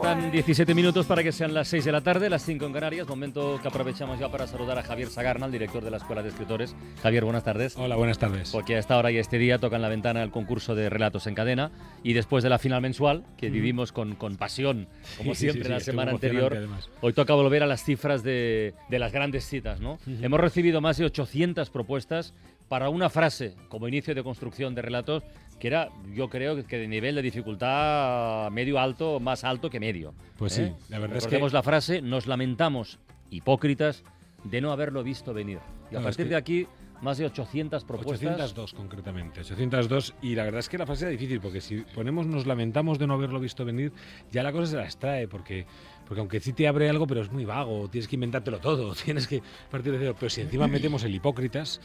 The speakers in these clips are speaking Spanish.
Faltan 17 minutos para que sean las 6 de la tarde, las 5 en Canarias, momento que aprovechamos ya para saludar a Javier Sagarna, el director de la Escuela de Escritores. Javier, buenas tardes. Hola, buenas tardes. Porque a esta hora y este día tocan la ventana el concurso de relatos en cadena y después de la final mensual, que vivimos con, con pasión, como siempre la semana anterior, hoy toca volver a las cifras de, de las grandes citas. ¿no? Hemos recibido más de 800 propuestas para una frase como inicio de construcción de relatos que era, yo creo que de nivel de dificultad medio alto, más alto que medio. Pues sí, ¿eh? la verdad es que... la frase, nos lamentamos, hipócritas, de no haberlo visto venir. Y a partir de aquí, más de 800 propuestas. 802 concretamente, 802. Y la verdad es que la frase era difícil, porque si ponemos nos lamentamos de no haberlo visto venir, ya la cosa se las trae, porque, porque aunque sí te abre algo, pero es muy vago, tienes que inventártelo todo, tienes que partir de cero. Pero si encima metemos el hipócritas,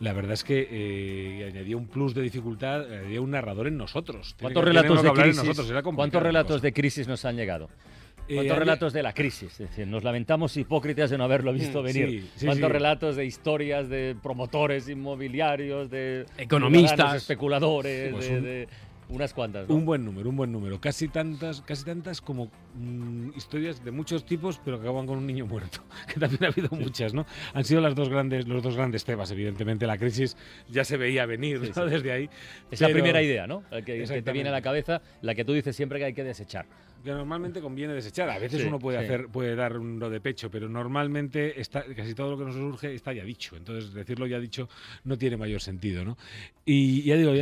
la verdad es que eh, añadía un plus de dificultad, añadía un narrador en nosotros. ¿Cuántos relatos de crisis? ¿Cuántos relatos de crisis nos han llegado? Eh, ¿Cuántos relatos de la crisis? Es decir, nos lamentamos hipócritas de no haberlo visto mm, venir. ¿Cuántos relatos de historias de promotores inmobiliarios, de economistas, especuladores, pues de, unas cuantas. Un buen número, un buen número. Casi tantas, casi tantas como mm, historias de muchos tipos, pero que acaban con un niño muerto. Que también ha habido muchas, ¿no? Han sido las dos grandes, los dos grandes temas, evidentemente. La crisis ya se veía venir desde ahí. Es la primera idea, ¿no? Que, que, te viene a la cabeza, la que tú dices siempre que hay que desechar que normalmente conviene desechar. A veces uno puede hacer, puede dar un lo de pecho, pero normalmente está, casi todo lo que nos surge está ya dicho. Entonces decirlo ya dicho no tiene mayor sentido, ¿no? Y ya digo,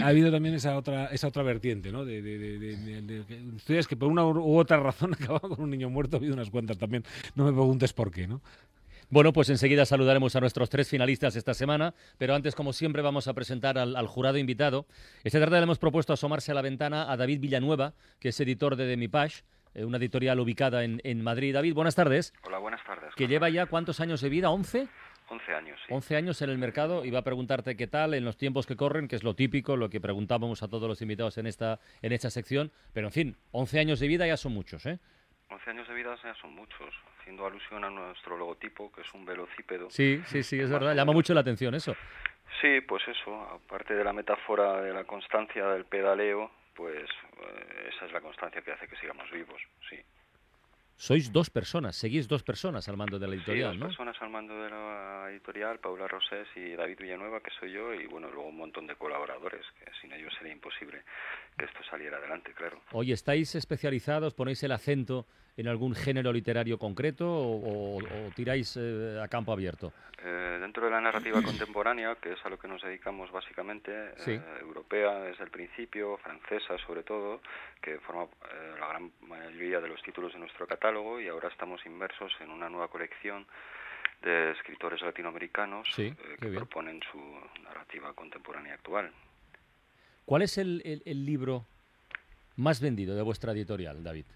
ha habido también esa otra, esa otra vertiente, ¿no? De, de, que por una u otra razón acaban con un niño muerto, ha habido unas cuantas también. No me preguntes por qué, ¿no? Bueno, pues enseguida saludaremos a nuestros tres finalistas esta semana, pero antes, como siempre, vamos a presentar al, jurado invitado. Esta tarde le hemos propuesto asomarse a la ventana a David Villanueva, que es editor de Demipash, eh, una editorial ubicada en, Madrid. David, buenas tardes. Hola, buenas tardes. Que lleva ya cuántos años de vida, ¿11? 11 años, sí. 11 años en el mercado y va a preguntarte qué tal en los tiempos que corren, que es lo típico, lo que preguntábamos a todos los invitados en esta, en esta sección. Pero, en fin, 11 años de vida ya son muchos, ¿eh? 11 años de vida ya son muchos haciendo alusión a nuestro logotipo, que es un velocípedo. Sí, sí, sí, es verdad, llama mucho la atención eso. Sí, pues eso, aparte de la metáfora de la constancia del pedaleo, pues eh, esa es la constancia que hace que sigamos vivos, sí. Sois dos personas, seguís dos personas al mando de la editorial, sí, dos personas al mando de la editorial, Paula Rosés y David Villanueva, que soy yo, y bueno, luego un montón de colaboradores, que sin ellos sería imposible que esto saliera adelante, claro. Hoy estáis especializados, ponéis el acento en algún género literario concreto o, tiráis eh, a campo abierto? Eh, dentro de la narrativa contemporánea, que es a lo que nos dedicamos básicamente, eh, europea desde el principio, francesa sobre todo, que forma la gran mayoría de los títulos de nuestro catálogo y ahora estamos inmersos en una nueva colección de escritores latinoamericanos que proponen su narrativa contemporánea actual. ¿Cuál es el libro más vendido de vuestra editorial, David?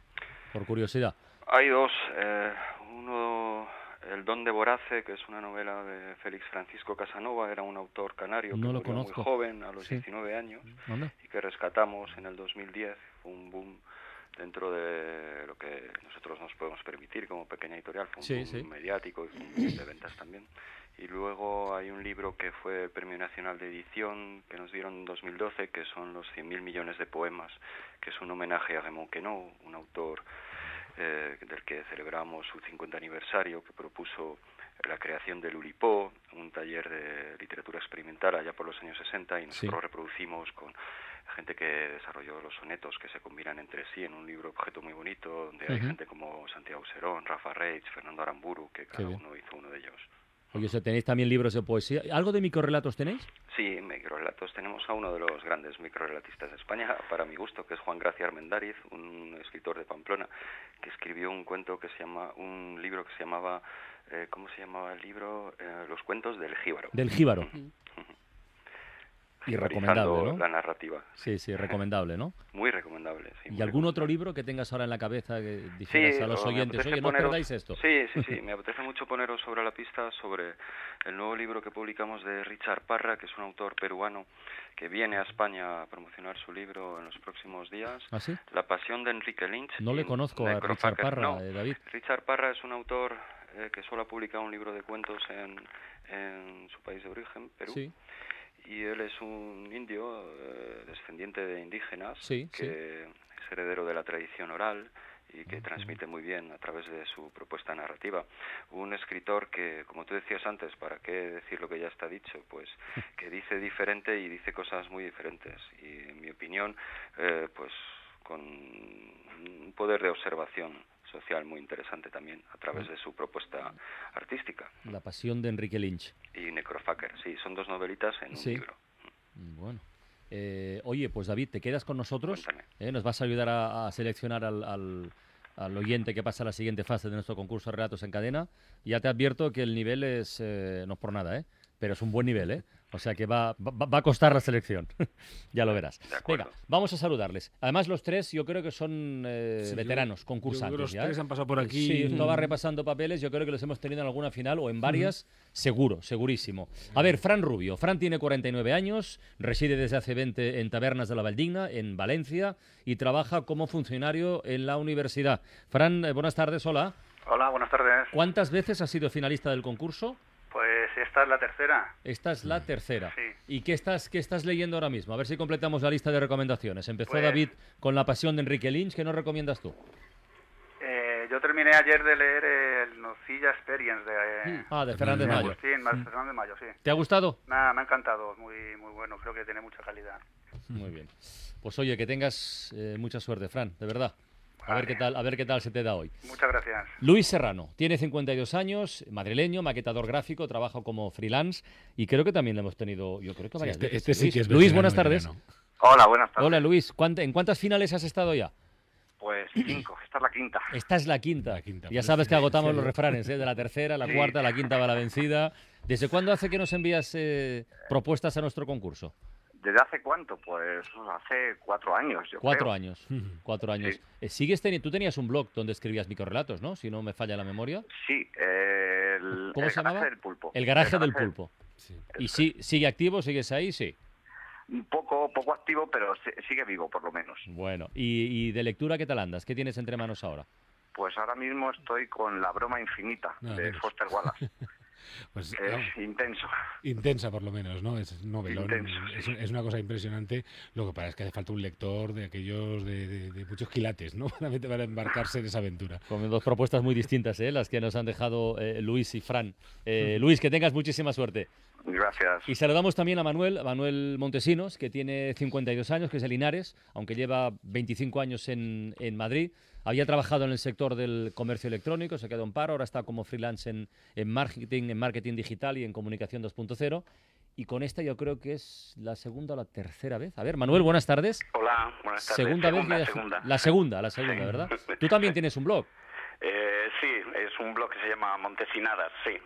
Por curiosidad? Hay dos. Eh, uno, El Don de Borace, que es una novela de Félix Francisco Casanova, era un autor canario que murió muy joven, a los 19 años, y que rescatamos en el 2010. Fue un boom dentro de lo que nosotros nos podemos permitir como pequeña editorial, fue un boom mediático y fue un boom de ventas también. Y luego hay un libro que fue el Premio Nacional de Edición que nos dieron en 2012, que son los 100.000 millones de poemas, que es un homenaje a Raymond Queneau, un autor eh, del que celebramos su 50 aniversario, que propuso la creación del Ulipó, un taller de literatura experimental allá por los años 60, y nosotros reproducimos con gente que desarrolló los sonetos que se combinan entre sí en un libro objeto muy bonito, donde hay gente como Santiago Serón, Rafa Reitz, Fernando Aramburu, que cada uno hizo uno de ellos. Oye, ¿tenéis también libros de poesía? ¿Algo de microrelatos tenéis? Sí, microrelatos. Tenemos a uno de los grandes microrelatistas de España, para mi gusto, que es Juan Gracia Armendáriz, un escritor de Pamplona, que escribió un cuento que se llama, un libro que se llamaba, eh, ¿cómo se llamaba el libro? Eh, los cuentos del Jíbaro. Del Jíbaro. Y recomendable, la narrativa. Sí, sí, recomendable, ¿no? Muy recomendable, ¿Y algún otro libro que tengas ahora en la cabeza que dijeras a los oyentes, oye, no perdáis esto? Sí, sí, sí, me apetece mucho poneros sobre la pista sobre el nuevo libro que publicamos de Richard Parra, que es un autor peruano que viene a España a promocionar su libro en los próximos días. ¿Ah, sí? La pasión de Enrique Lynch. No le conozco a Richard Parra, eh, David. Richard Parra es un autor eh, que solo ha publicado un libro de cuentos en, en su país de origen, Perú. Sí y él es un indio eh, descendiente de indígenas que es heredero de la tradición oral y que transmite muy bien a través de su propuesta narrativa. Un escritor que, como tú decías antes, ¿para qué decir lo que ya está dicho? Pues que dice diferente y dice cosas muy diferentes. Y en mi opinión, eh, pues con un poder de observación social muy interesante también a través de su propuesta artística. La pasión de Enrique Lynch. Y Necrofacker, sí, son dos novelitas en un libro. Bueno. Eh, oye, pues David, ¿te quedas con nosotros? Eh, nos vas a ayudar a, seleccionar al, al, oyente que pasa a la siguiente fase de nuestro concurso de relatos en cadena. Ya te advierto que el nivel es, eh, no es por nada, ¿eh? pero es un buen nivel, ¿eh? O sea que va, va, a costar la selección. ya lo verás. Venga, vamos a saludarles. Además, los tres yo creo que son eh, veteranos, concursantes. los tres ¿eh? han pasado por aquí. Sí, estaba repasando papeles. Yo creo que los hemos tenido en alguna final o en varias. Seguro, segurísimo. A ver, Fran Rubio. Fran tiene 49 años, reside desde hace 20 en Tabernas de la Valdigna, en Valencia, y trabaja como funcionario en la universidad. Fran, eh, buenas tardes, hola. Hola, buenas tardes. ¿Cuántas veces has sido finalista del concurso? Pues esta es la tercera. Esta es la tercera. Sí. ¿Y qué estás, qué estás leyendo ahora mismo? A ver si completamos la lista de recomendaciones. Empezó pues David con La pasión de Enrique Lynch. ¿Qué nos recomiendas tú? Eh, yo terminé ayer de leer el Nocilla Experience de... Mm. ah, de Fernández Mayo. Sí, mm. Fernández Mayo, sí. ¿Te ha gustado? Nada, me ha encantado. Muy, muy bueno. Creo que tiene mucha calidad. Muy bien. Pues oye, que tengas eh, mucha suerte, Fran, de verdad. A ver, qué tal, a ver qué tal se te da hoy. Muchas gracias. Luis Serrano, tiene 52 años, madrileño, maquetador gráfico, trabaja como freelance y creo que también lo hemos tenido, yo creo que varias este, veces. Este sí que es Luis, buenas tardes. Hola, buenas tardes. Hola, Luis. ¿En cuántas finales has estado ya? Pues cinco, esta es la quinta. Esta es la quinta. ya sabes que agotamos los refranes, ¿eh? de la tercera, la cuarta, la quinta va la vencida. ¿Desde cuándo hace que nos envías eh, propuestas a nuestro concurso? ¿Desde hace cuánto? Pues hace cuatro años, yo Cuatro años, cuatro años. Eh, ¿Sigues teniendo, tú tenías un blog donde escribías microrelatos, ¿no? Si no me falla la memoria. Sí, el, ¿Cómo se llamaba? Del pulpo. El garaje, del pulpo. ¿Y si, sigue activo? ¿Sigues ahí? Sí. Un poco, poco activo, pero sigue vivo, por lo menos. Bueno, ¿y, de lectura qué tal andas? ¿Qué tienes entre manos ahora? Pues ahora mismo estoy con La broma infinita de Foster Wallace. Pues, es intenso. Intensa, por lo menos, ¿no? Es novelón. es, una cosa impresionante. Lo que pasa es que hace falta un lector de aquellos de, muchos quilates, ¿no? Para embarcarse en esa aventura. Con dos propuestas muy distintas, ¿eh? Las que nos han dejado eh, Luis y Fran. Eh, Luis, que tengas muchísima suerte. Gracias. Y saludamos también a Manuel, Manuel Montesinos, que tiene 52 años, que es de Linares, aunque lleva 25 años en, en Madrid. Había trabajado en el sector del comercio electrónico, se quedó en paro, ahora está como freelance en, en marketing, en marketing digital y en comunicación 2.0. Y con esta yo creo que es la segunda o la tercera vez. A ver, Manuel, buenas tardes. Hola, buenas tardes. Segunda, vez. La segunda, la segunda, ¿verdad? Tú también tienes un blog. Eh, sí, es un blog que se llama Montesinadas, sí.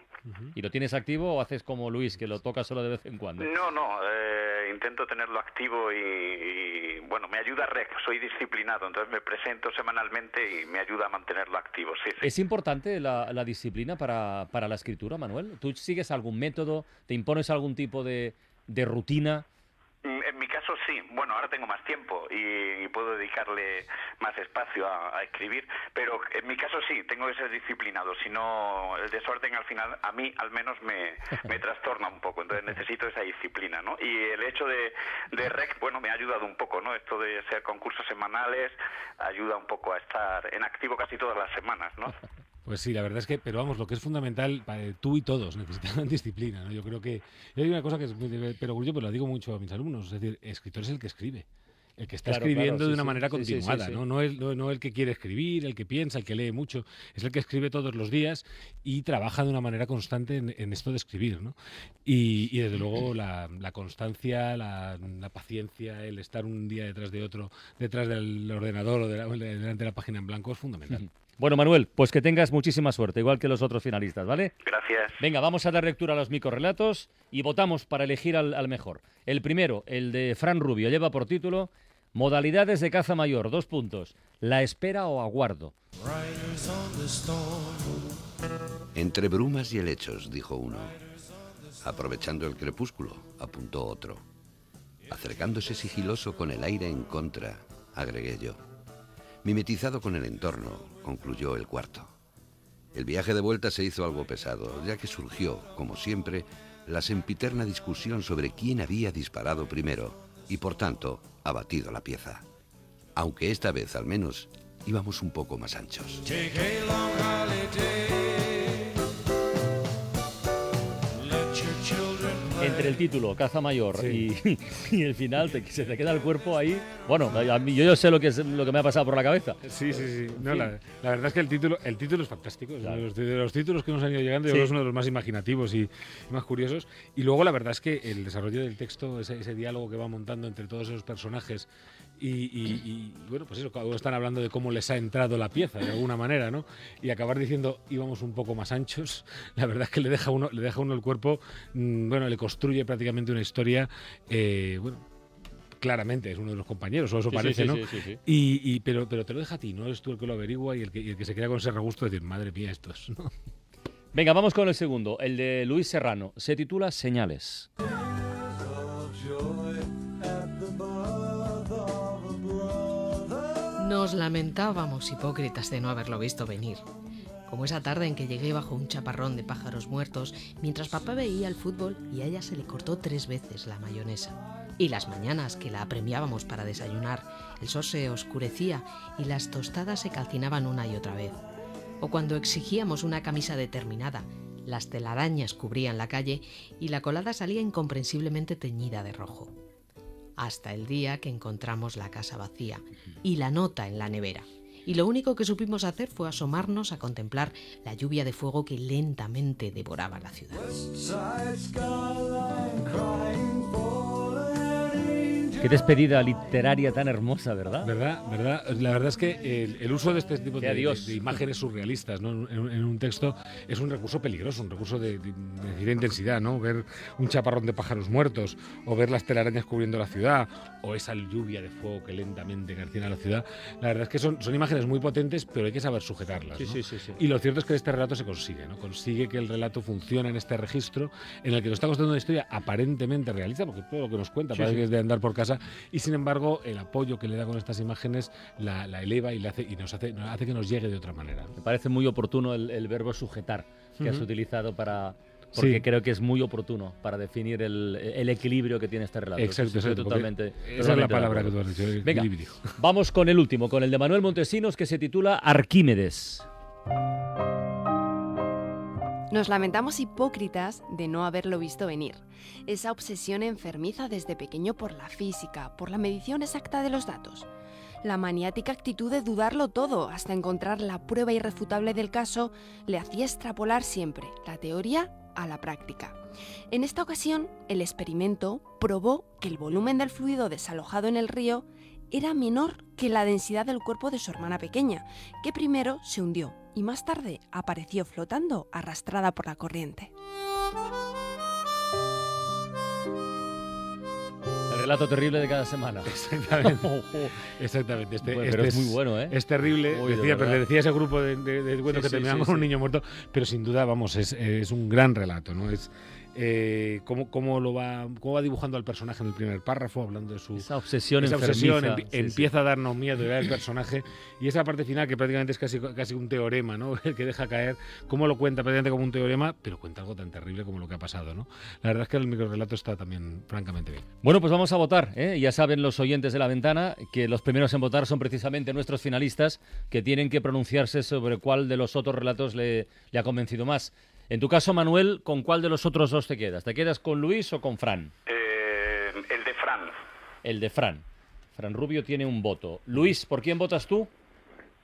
¿Y lo tienes activo o haces como Luis, que lo toca solo de vez en cuando? No, no, eh, intento tenerlo activo y, bueno, me ayuda REC, soy disciplinado, entonces me presento semanalmente y me ayuda a mantenerlo activo. Sí, ¿Es importante la, la disciplina para, para, la escritura, Manuel? ¿Tú sigues algún método? ¿Te impones algún tipo de, de rutina? Mm, en mi caso sí, bueno, ahora tengo más tiempo y, puedo dedicarle más espacio a, escribir, pero en mi caso sí, tengo que ser disciplinado, si no el desorden al final a mí al menos me, trastorna un poco, entonces necesito esa disciplina, ¿no? Y el hecho de, de REC, bueno, me ha ayudado un poco, ¿no? Esto de ser concursos semanales ayuda un poco a estar en activo casi todas las semanas, ¿no? Pues sí, la verdad es que, pero vamos, lo que es fundamental, tú y todos necesitan disciplina, ¿no? Yo creo que, yo hay una cosa que es, pero yo pero lo digo mucho a mis alumnos, es decir, escritor es el que escribe, el que está escribiendo de una manera continuada, ¿no? No, el, no, el que quiere escribir, el que piensa, el que lee mucho, es el que escribe todos los días y trabaja de una manera constante en, esto de escribir, ¿no? Y, desde luego la, constancia, la, paciencia, el estar un día detrás de otro, detrás del ordenador o delante de la página en blanco es fundamental. Bueno, Manuel, pues que tengas muchísima suerte, igual que los otros finalistas, ¿vale? Gracias. Venga, vamos a dar lectura a los microrelatos y votamos para elegir al, mejor. El primero, el de Fran Rubio, lleva por título Modalidades de caza mayor, dos puntos. La espera o aguardo. Entre brumas y helechos, dijo uno. Aprovechando el crepúsculo, apuntó otro. Acercándose sigiloso con el aire en contra, agregué yo. Mimetizado con el entorno, concluyó el cuarto. El viaje de vuelta se hizo algo pesado, ya que surgió, como siempre, la sempiterna discusión sobre quién había disparado primero y, por tanto, abatido la pieza. Aunque esta vez, al menos, íbamos un poco más anchos. Entre el título, Caza Mayor, y, el final, se te queda el cuerpo ahí. Bueno, a mí, yo, yo sé lo que, es, lo que me ha pasado por la cabeza. Sí, sí, sí. la, verdad es que el título, el título es fantástico. De, los, títulos que nos han ido llegando, es uno de los más imaginativos y, más curiosos. Y luego la verdad es que el desarrollo del texto, ese, ese diálogo que va montando entre todos esos personajes y, bueno, pues eso, cada uno están hablando de cómo les ha entrado la pieza de alguna manera, ¿no? Y acabar diciendo íbamos un poco más anchos, la verdad es que le deja uno, le deja uno el cuerpo, mm, bueno, le construye prácticamente una historia, eh, bueno, claramente es uno de los compañeros, o eso parece, ¿no? y, pero, pero te lo deja a ti, no eres tú el que lo averigua y el que, el que se queda con ese regusto de decir, madre mía, estos, ¿no? Venga, vamos con el segundo, el de Luis Serrano. Se titula Señales. Nos lamentábamos hipócritas de no haberlo visto venir. Como esa tarde en que llegué bajo un chaparrón de pájaros muertos mientras papá veía el fútbol y a ella se le cortó tres veces la mayonesa. Y las mañanas que la apremiábamos para desayunar, el sol se oscurecía y las tostadas se calcinaban una y otra vez. O cuando exigíamos una camisa determinada, las telarañas cubrían la calle y la colada salía incomprensiblemente teñida de rojo hasta el día que encontramos la casa vacía y la nota en la nevera. Y lo único que supimos hacer fue asomarnos a contemplar la lluvia de fuego que lentamente devoraba la ciudad. Qué despedida literaria tan hermosa, ¿verdad? ¿Verdad? ¿Verdad? La verdad es que el, uso de este tipo de, imágenes surrealistas ¿no? en, un texto es un recurso peligroso, un recurso de, de, intensidad, ¿no? Ver un chaparrón de pájaros muertos, o ver las telarañas cubriendo la ciudad, o esa lluvia de fuego que lentamente calcina la ciudad. La verdad es que son, son imágenes muy potentes, pero hay que saber sujetarlas. Sí, sí, sí, y lo cierto es que este relato se consigue, ¿no? Consigue que el relato funcione en este registro en el que nos está contando una historia aparentemente realista, porque todo lo que nos cuenta parece que es de andar por casa y sin embargo el apoyo que le da con estas imágenes la, eleva y, le hace, y nos hace, hace que nos llegue de otra manera. Me parece muy oportuno el, verbo sujetar que has utilizado para, porque creo que es muy oportuno para definir el, equilibrio que tiene este relato. Exacto, exacto. Totalmente, esa es la palabra que tú has dicho, Venga, vamos con el último, con el de Manuel Montesinos que se titula Arquímedes. Nos lamentamos hipócritas de no haberlo visto venir. Esa obsesión enfermiza desde pequeño por la física, por la medición exacta de los datos. La maniática actitud de dudarlo todo hasta encontrar la prueba irrefutable del caso le hacía extrapolar siempre la teoría a la práctica. En esta ocasión, el experimento probó que el volumen del fluido desalojado en el río era menor que la densidad del cuerpo de su hermana pequeña, que primero se hundió y más tarde apareció flotando arrastrada por la corriente. El relato terrible de cada semana. Exactamente. Exactamente. Este, este es, muy bueno, ¿eh? Es terrible. decía, pertenecía ese grupo de, de, cuentos que terminaban con un niño muerto, pero sin duda, vamos, es, es un gran relato, ¿no? Es, eh, cómo, cómo, lo va, cómo va dibujando al personaje en el primer párrafo, hablando de su esa obsesión, esa obsesión empieza a darnos miedo de el personaje y esa parte final que prácticamente es casi, casi un teorema, ¿no? El que deja caer, cómo lo cuenta prácticamente como un teorema, pero cuenta algo tan terrible como lo que ha pasado, ¿no? La verdad es que el microrelato está también francamente bien. Bueno, pues vamos a votar, ¿eh? Ya saben los oyentes de la ventana que los primeros en votar son precisamente nuestros finalistas que tienen que pronunciarse sobre cuál de los otros relatos le, le ha convencido más. En tu caso, Manuel, ¿con cuál de los otros dos te quedas? ¿Te quedas con Luis o con Fran? Eh, el de Fran. El de Fran. Fran Rubio tiene un voto. Luis, ¿por quién votas tú?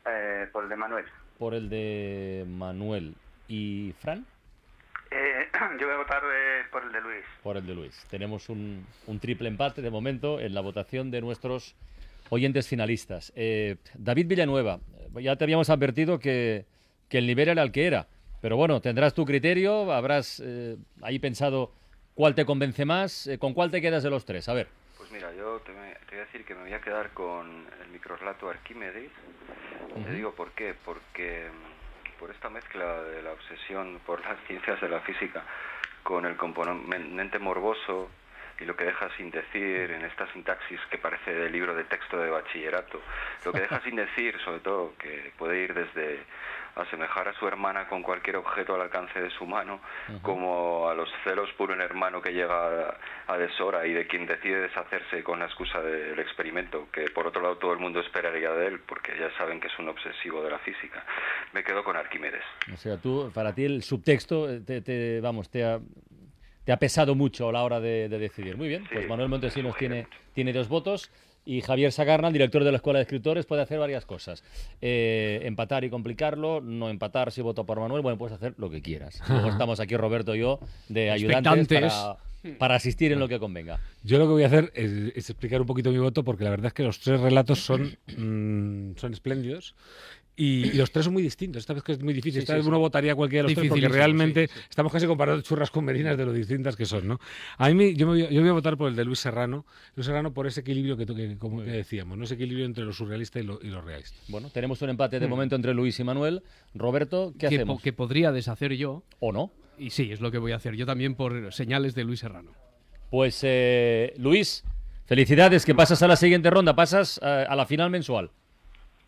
Eh, por el de Manuel. Por el de Manuel. ¿Y Fran? Eh, yo voy a votar por el de Luis. Por el de Luis. Tenemos un, un triple empate de momento en la votación de nuestros oyentes finalistas. Eh, David Villanueva, ya te habíamos advertido que, que, el nivel era el que era, pero bueno, tendrás tu criterio, habrás eh, ahí pensado cuál te convence más, ¿con cuál te quedas de los tres? A ver. Pues mira, yo te, voy a decir que me voy a quedar con el microrelato Arquímedes. Te digo por qué, porque mm, por esta mezcla de la obsesión por las ciencias de la física con el componente morboso y lo que deja sin decir en esta sintaxis que parece de libro de texto de bachillerato, lo que deja sin decir, sobre todo, que puede ir desde asemejar a su hermana con cualquier objeto al alcance de su mano, como a los celos por un hermano que llega a, deshora y de quien decide deshacerse con la excusa del experimento, que por otro lado todo el mundo esperaría de él, porque ya saben que es un obsesivo de la física. Me quedo con Arquímedes. O sea, tú, para ti el subtexto, te, vamos, te ha, te ha pesado mucho a la hora de, decidir. Muy bien, pues Manuel Montesinos tiene, tiene dos votos y Javier Sagarna, el director de la Escuela de Escritores, puede hacer varias cosas. Eh, empatar y complicarlo, no empatar si voto por Manuel, bueno, puedes hacer lo que quieras. Luego estamos aquí Roberto y yo de ayudantes para, asistir en lo que convenga. Yo lo que voy a hacer es, explicar un poquito mi voto porque la verdad es que los tres relatos son, mm, son espléndidos y, los tres son muy distintos. Esta vez que es muy difícil. Esta vez uno votaría cualquiera de los tres porque realmente estamos casi comparando churras con merinas de lo distintas que son, ¿no? A mí yo, me voy, yo voy a votar por el de Luis Serrano. Luis Serrano por ese equilibrio que, que como decíamos, ¿no? Ese equilibrio entre lo surrealista y lo, y lo realista. Bueno, tenemos un empate de mm. momento entre Luis y Manuel. Roberto, ¿qué hacemos? que podría deshacer yo. ¿O no? Y sí, es lo que voy a hacer. Yo también por señales de Luis Serrano. Pues, eh, Luis, felicidades, que pasas a la siguiente ronda, pasas eh, a la final mensual.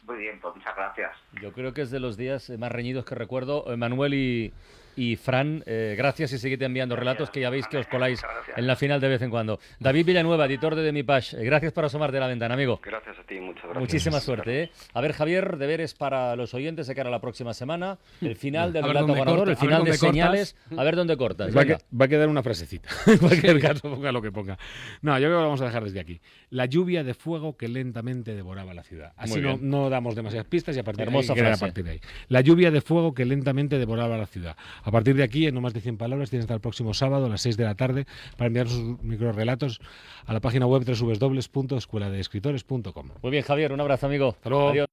Muy bien, pues muchas gracias. Yo creo que es de los días más reñidos que recuerdo. Manuel y, y Fran, eh, gracias y seguid enviando relatos que ya veis que os coláis en la final de vez en cuando. David Villanueva, editor de Demipash, eh, gracias por asomarte de la ventana, amigo. Gracias a ti, muchas gracias. Muchísima suerte. ¿eh? A ver, Javier, deberes para los oyentes de cara a la próxima semana. El final del relato ganador, el final de señales. A ver dónde cortas. Va, a quedar una frasecita. en cualquier caso, ponga lo que ponga. No, yo creo que lo vamos a dejar desde aquí. La lluvia de fuego que lentamente devoraba la ciudad. Así no, no, damos demasiadas pistas y a partir, de ahí, a partir de ahí. La lluvia de fuego que lentamente devoraba la ciudad. A partir de aquí, en más de 100 palabras. Tienen hasta el próximo sábado a las 6 de la tarde para enviar sus microrelatos a la página web www.escueladeescritores.com. Muy bien, Javier, un abrazo, amigo. Hasta luego.